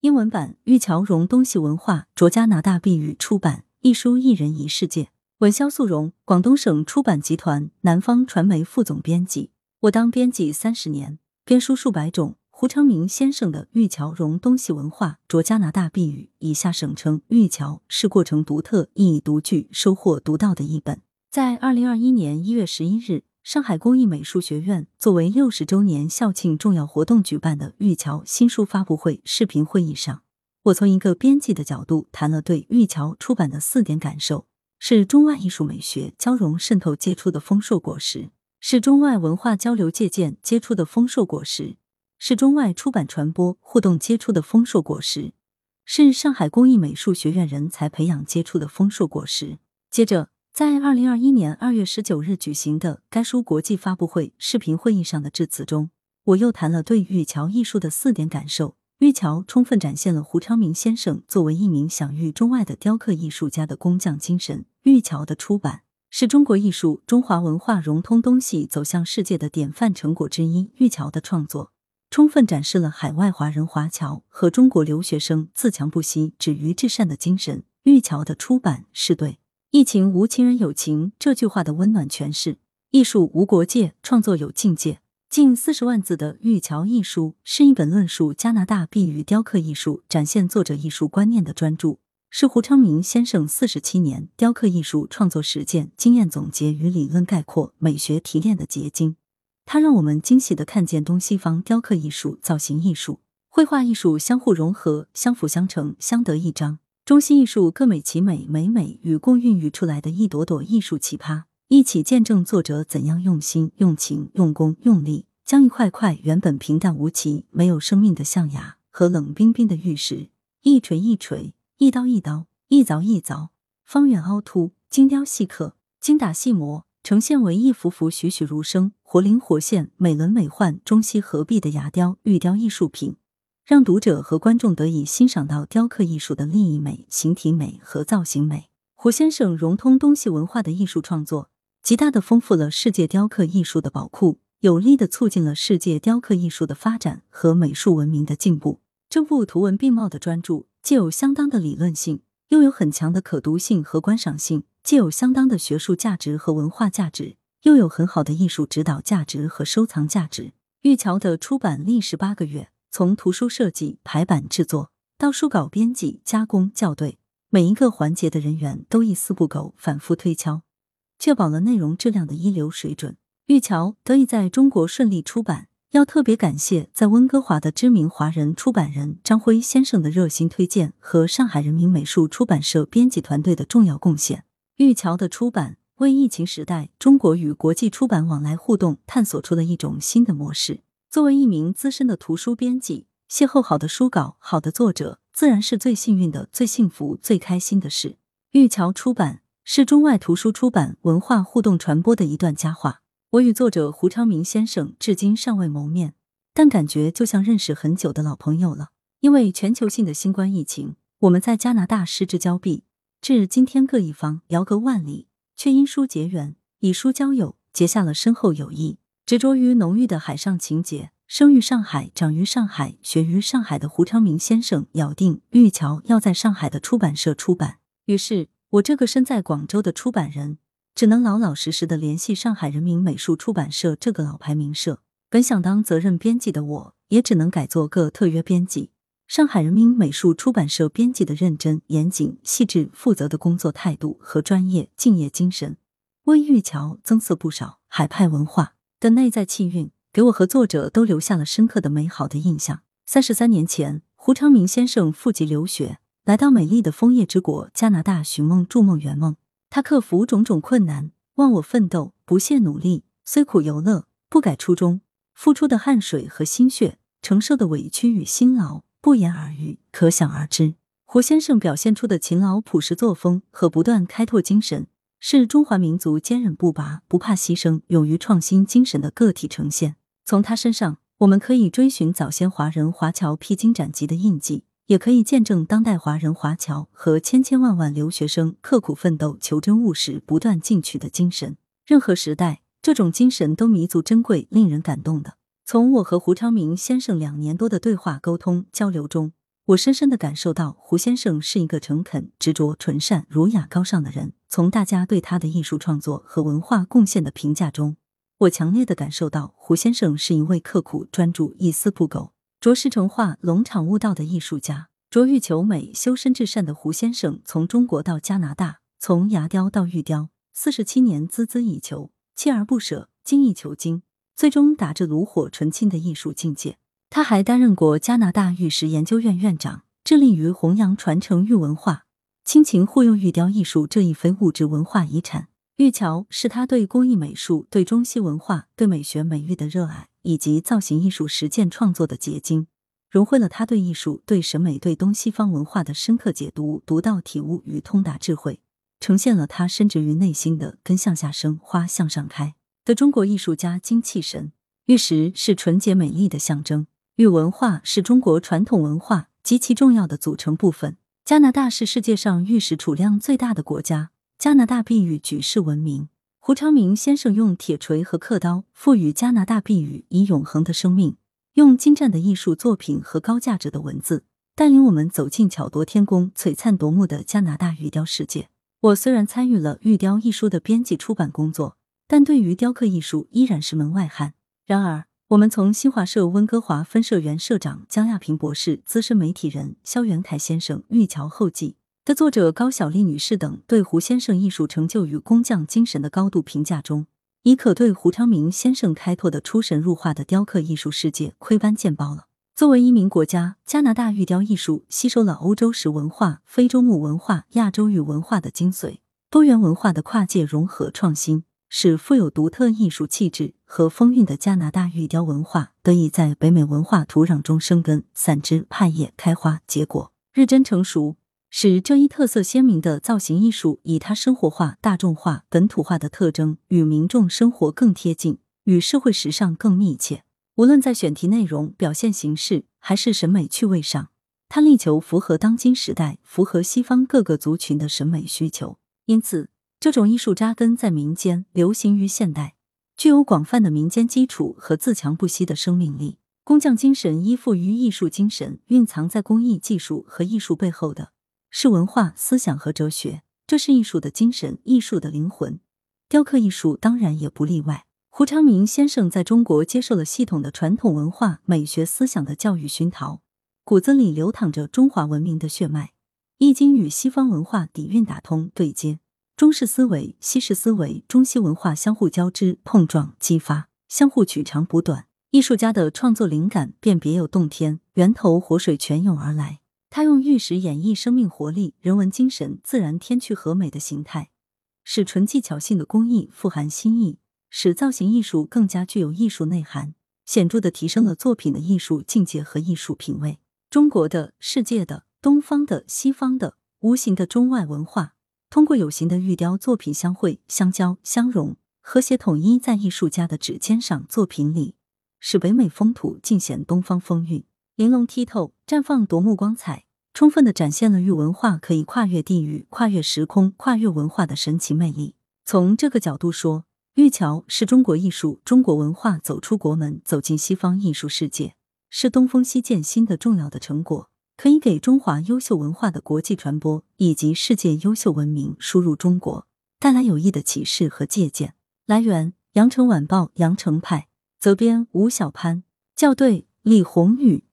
英文版玉桥荣东西文化着加拿大碧宇出版，一书一人一世界。文肖素荣，广东省出版集团南方传媒副总编辑。我当编辑三十年，编书数百种。胡昌明先生的《玉桥融东西文化着加拿大碧宇（以下省称玉桥）是过程独特、意义独具、收获独到的一本。在二零二一年一月十一日，上海工艺美术学院作为六十周年校庆重要活动举办的玉桥新书发布会视频会议上，我从一个编辑的角度谈了对玉桥出版的四点感受：是中外艺术美学交融渗透结出的丰硕果实，是中外文化交流借鉴结出的丰硕果实。是中外出版传播互动接触的丰硕果实，是上海工艺美术学院人才培养接触的丰硕果实。接着，在二零二一年二月十九日举行的该书国际发布会视频会议上的致辞中，我又谈了对玉桥艺术的四点感受。玉桥充分展现了胡昌明先生作为一名享誉中外的雕刻艺术家的工匠精神。玉桥的出版是中国艺术、中华文化融通东西走向世界的典范成果之一。玉桥的创作。充分展示了海外华人华侨和中国留学生自强不息、止于至善的精神。玉桥的出版是对“疫情无情人有情”这句话的温暖诠释。艺术无国界，创作有境界。近四十万字的《玉桥》一书是一本论述加拿大碧玉雕刻艺术、展现作者艺术观念的专著，是胡昌明先生四十七年雕刻艺术创作实践经验总结与理论概括、美学提炼的结晶。它让我们惊喜的看见东西方雕刻艺术、造型艺术、绘画艺术相互融合、相辅相成、相得益彰，中西艺术各美其美，美美与共孕育出来的一朵朵艺术奇葩，一起见证作者怎样用心、用情、用功、用力，将一块块原本平淡无奇、没有生命的象牙和冷冰冰的玉石，一锤一锤、一刀一刀、一凿一凿，方圆凹凸、精雕细刻、精打细磨。呈现为一幅幅栩栩如生、活灵活现、美轮美奂、中西合璧的牙雕、玉雕艺术品，让读者和观众得以欣赏到雕刻艺术的立意美、形体美和造型美。胡先生融通东西文化的艺术创作，极大的丰富了世界雕刻艺术的宝库，有力的促进了世界雕刻艺术的发展和美术文明的进步。这部图文并茂的专著，既有相当的理论性，又有很强的可读性和观赏性。既有相当的学术价值和文化价值，又有很好的艺术指导价值和收藏价值。玉桥的出版历时八个月，从图书设计、排版制作到书稿编辑、加工、校对，每一个环节的人员都一丝不苟，反复推敲，确保了内容质量的一流水准。玉桥得以在中国顺利出版，要特别感谢在温哥华的知名华人出版人张辉先生的热心推荐和上海人民美术出版社编辑团队的重要贡献。玉桥的出版为疫情时代中国与国际出版往来互动探索出了一种新的模式。作为一名资深的图书编辑，邂逅好的书稿、好的作者，自然是最幸运的、最幸福、最开心的事。玉桥出版是中外图书出版文化互动传播的一段佳话。我与作者胡昌明先生至今尚未谋面，但感觉就像认识很久的老朋友了。因为全球性的新冠疫情，我们在加拿大失之交臂。至今天各一方，遥隔万里，却因书结缘，以书交友，结下了深厚友谊。执着于浓郁的海上情节，生于上海，长于上海，学于上海的胡昌明先生，咬定《玉桥》要在上海的出版社出版。于是，我这个身在广州的出版人，只能老老实实的联系上海人民美术出版社这个老牌名社。本想当责任编辑的我，也只能改做个特约编辑。上海人民美术出版社编辑的认真、严谨、细致、负责的工作态度和专业敬业精神，为玉桥增色不少。海派文化的内在气韵，给我和作者都留下了深刻的美好的印象。三十三年前，胡昌明先生赴籍留学，来到美丽的枫叶之国加拿大寻梦、筑梦、圆梦。他克服种种困难，忘我奋斗，不懈努力，虽苦犹乐，不改初衷，付出的汗水和心血，承受的委屈与辛劳。不言而喻，可想而知。胡先生表现出的勤劳朴实作风和不断开拓精神，是中华民族坚韧不拔、不怕牺牲、勇于创新精神的个体呈现。从他身上，我们可以追寻早先华人华侨披荆斩棘的印记，也可以见证当代华人华侨和千千万万留学生刻苦奋斗、求真务实、不断进取的精神。任何时代，这种精神都弥足珍贵、令人感动的。从我和胡昌明先生两年多的对话沟通交流中，我深深的感受到胡先生是一个诚恳、执着、纯善、儒雅、高尚的人。从大家对他的艺术创作和文化贡献的评价中，我强烈的感受到胡先生是一位刻苦、专注、一丝不苟、着实成画、龙场悟道的艺术家。着欲求美、修身至善的胡先生，从中国到加拿大，从牙雕到玉雕，四十七年孜孜以求，锲而不舍，精益求精，最终达至炉火纯青的艺术境界。他还担任过加拿大玉石研究院院长，致力于弘扬传承玉文化，亲情护佑玉雕艺术这一非物质文化遗产。玉桥是他对工艺美术、对中西文化、对美学美育的热爱，以及造型艺术实践创作的结晶。融汇了他对艺术、对审美、对东西方文化的深刻解读、独到体悟与通达智慧，呈现了他深植于内心的“根向下生，花向上开”的中国艺术家精气神。玉石是纯洁美丽的象征，玉文化是中国传统文化极其重要的组成部分。加拿大是世界上玉石储量最大的国家，加拿大碧玉举世闻名。胡昌明先生用铁锤和刻刀赋予加拿大碧玉以永恒的生命。用精湛的艺术作品和高价值的文字，带领我们走进巧夺天工、璀璨夺目的加拿大玉雕世界。我虽然参与了《玉雕》一书的编辑出版工作，但对于雕刻艺术依然是门外汉。然而，我们从新华社温哥华分社原社长江亚平博士、资深媒体人肖元凯先生、《玉桥后记》的作者高小丽女士等对胡先生艺术成就与工匠精神的高度评价中，已可对胡昌明先生开拓的出神入化的雕刻艺术世界窥斑见豹了。作为一名国家，加拿大玉雕艺术吸收了欧洲石文化、非洲木文化、亚洲玉文化的精髓，多元文化的跨界融合创新，使富有独特艺术气质和风韵的加拿大玉雕文化得以在北美文化土壤中生根、散枝、派叶、开花、结果，日臻成熟。使这一特色鲜明的造型艺术以它生活化、大众化、本土化的特征，与民众生活更贴近，与社会时尚更密切。无论在选题内容、表现形式，还是审美趣味上，它力求符合当今时代、符合西方各个族群的审美需求。因此，这种艺术扎根在民间，流行于现代，具有广泛的民间基础和自强不息的生命力。工匠精神依附于艺术精神，蕴藏在工艺技术和艺术背后的。是文化、思想和哲学，这是艺术的精神，艺术的灵魂。雕刻艺术当然也不例外。胡昌明先生在中国接受了系统的传统文化美学思想的教育熏陶，骨子里流淌着中华文明的血脉，易经与西方文化底蕴打通对接，中式思维、西式思维、中西文化相互交织、碰撞、激发，相互取长补短。艺术家的创作灵感便别有洞天，源头活水泉涌而来。他用玉石演绎生命活力、人文精神、自然天趣和美的形态，使纯技巧性的工艺富含新意，使造型艺术更加具有艺术内涵，显著的提升了作品的艺术境界和艺术品味。中国的、世界的、东方的、西方的，无形的中外文化，通过有形的玉雕作品相会、相交、相融，和谐统一在艺术家的指尖上、作品里，使北美风土尽显东方风韵。玲珑剔透，绽放夺目光彩，充分的展现了玉文化可以跨越地域、跨越时空、跨越文化的神奇魅力。从这个角度说，玉桥是中国艺术、中国文化走出国门、走进西方艺术世界，是东风西渐新的重要的成果，可以给中华优秀文化的国际传播以及世界优秀文明输入中国带来有益的启示和借鉴。来源：羊城晚报羊城派，责编吴小潘，校对：李红宇。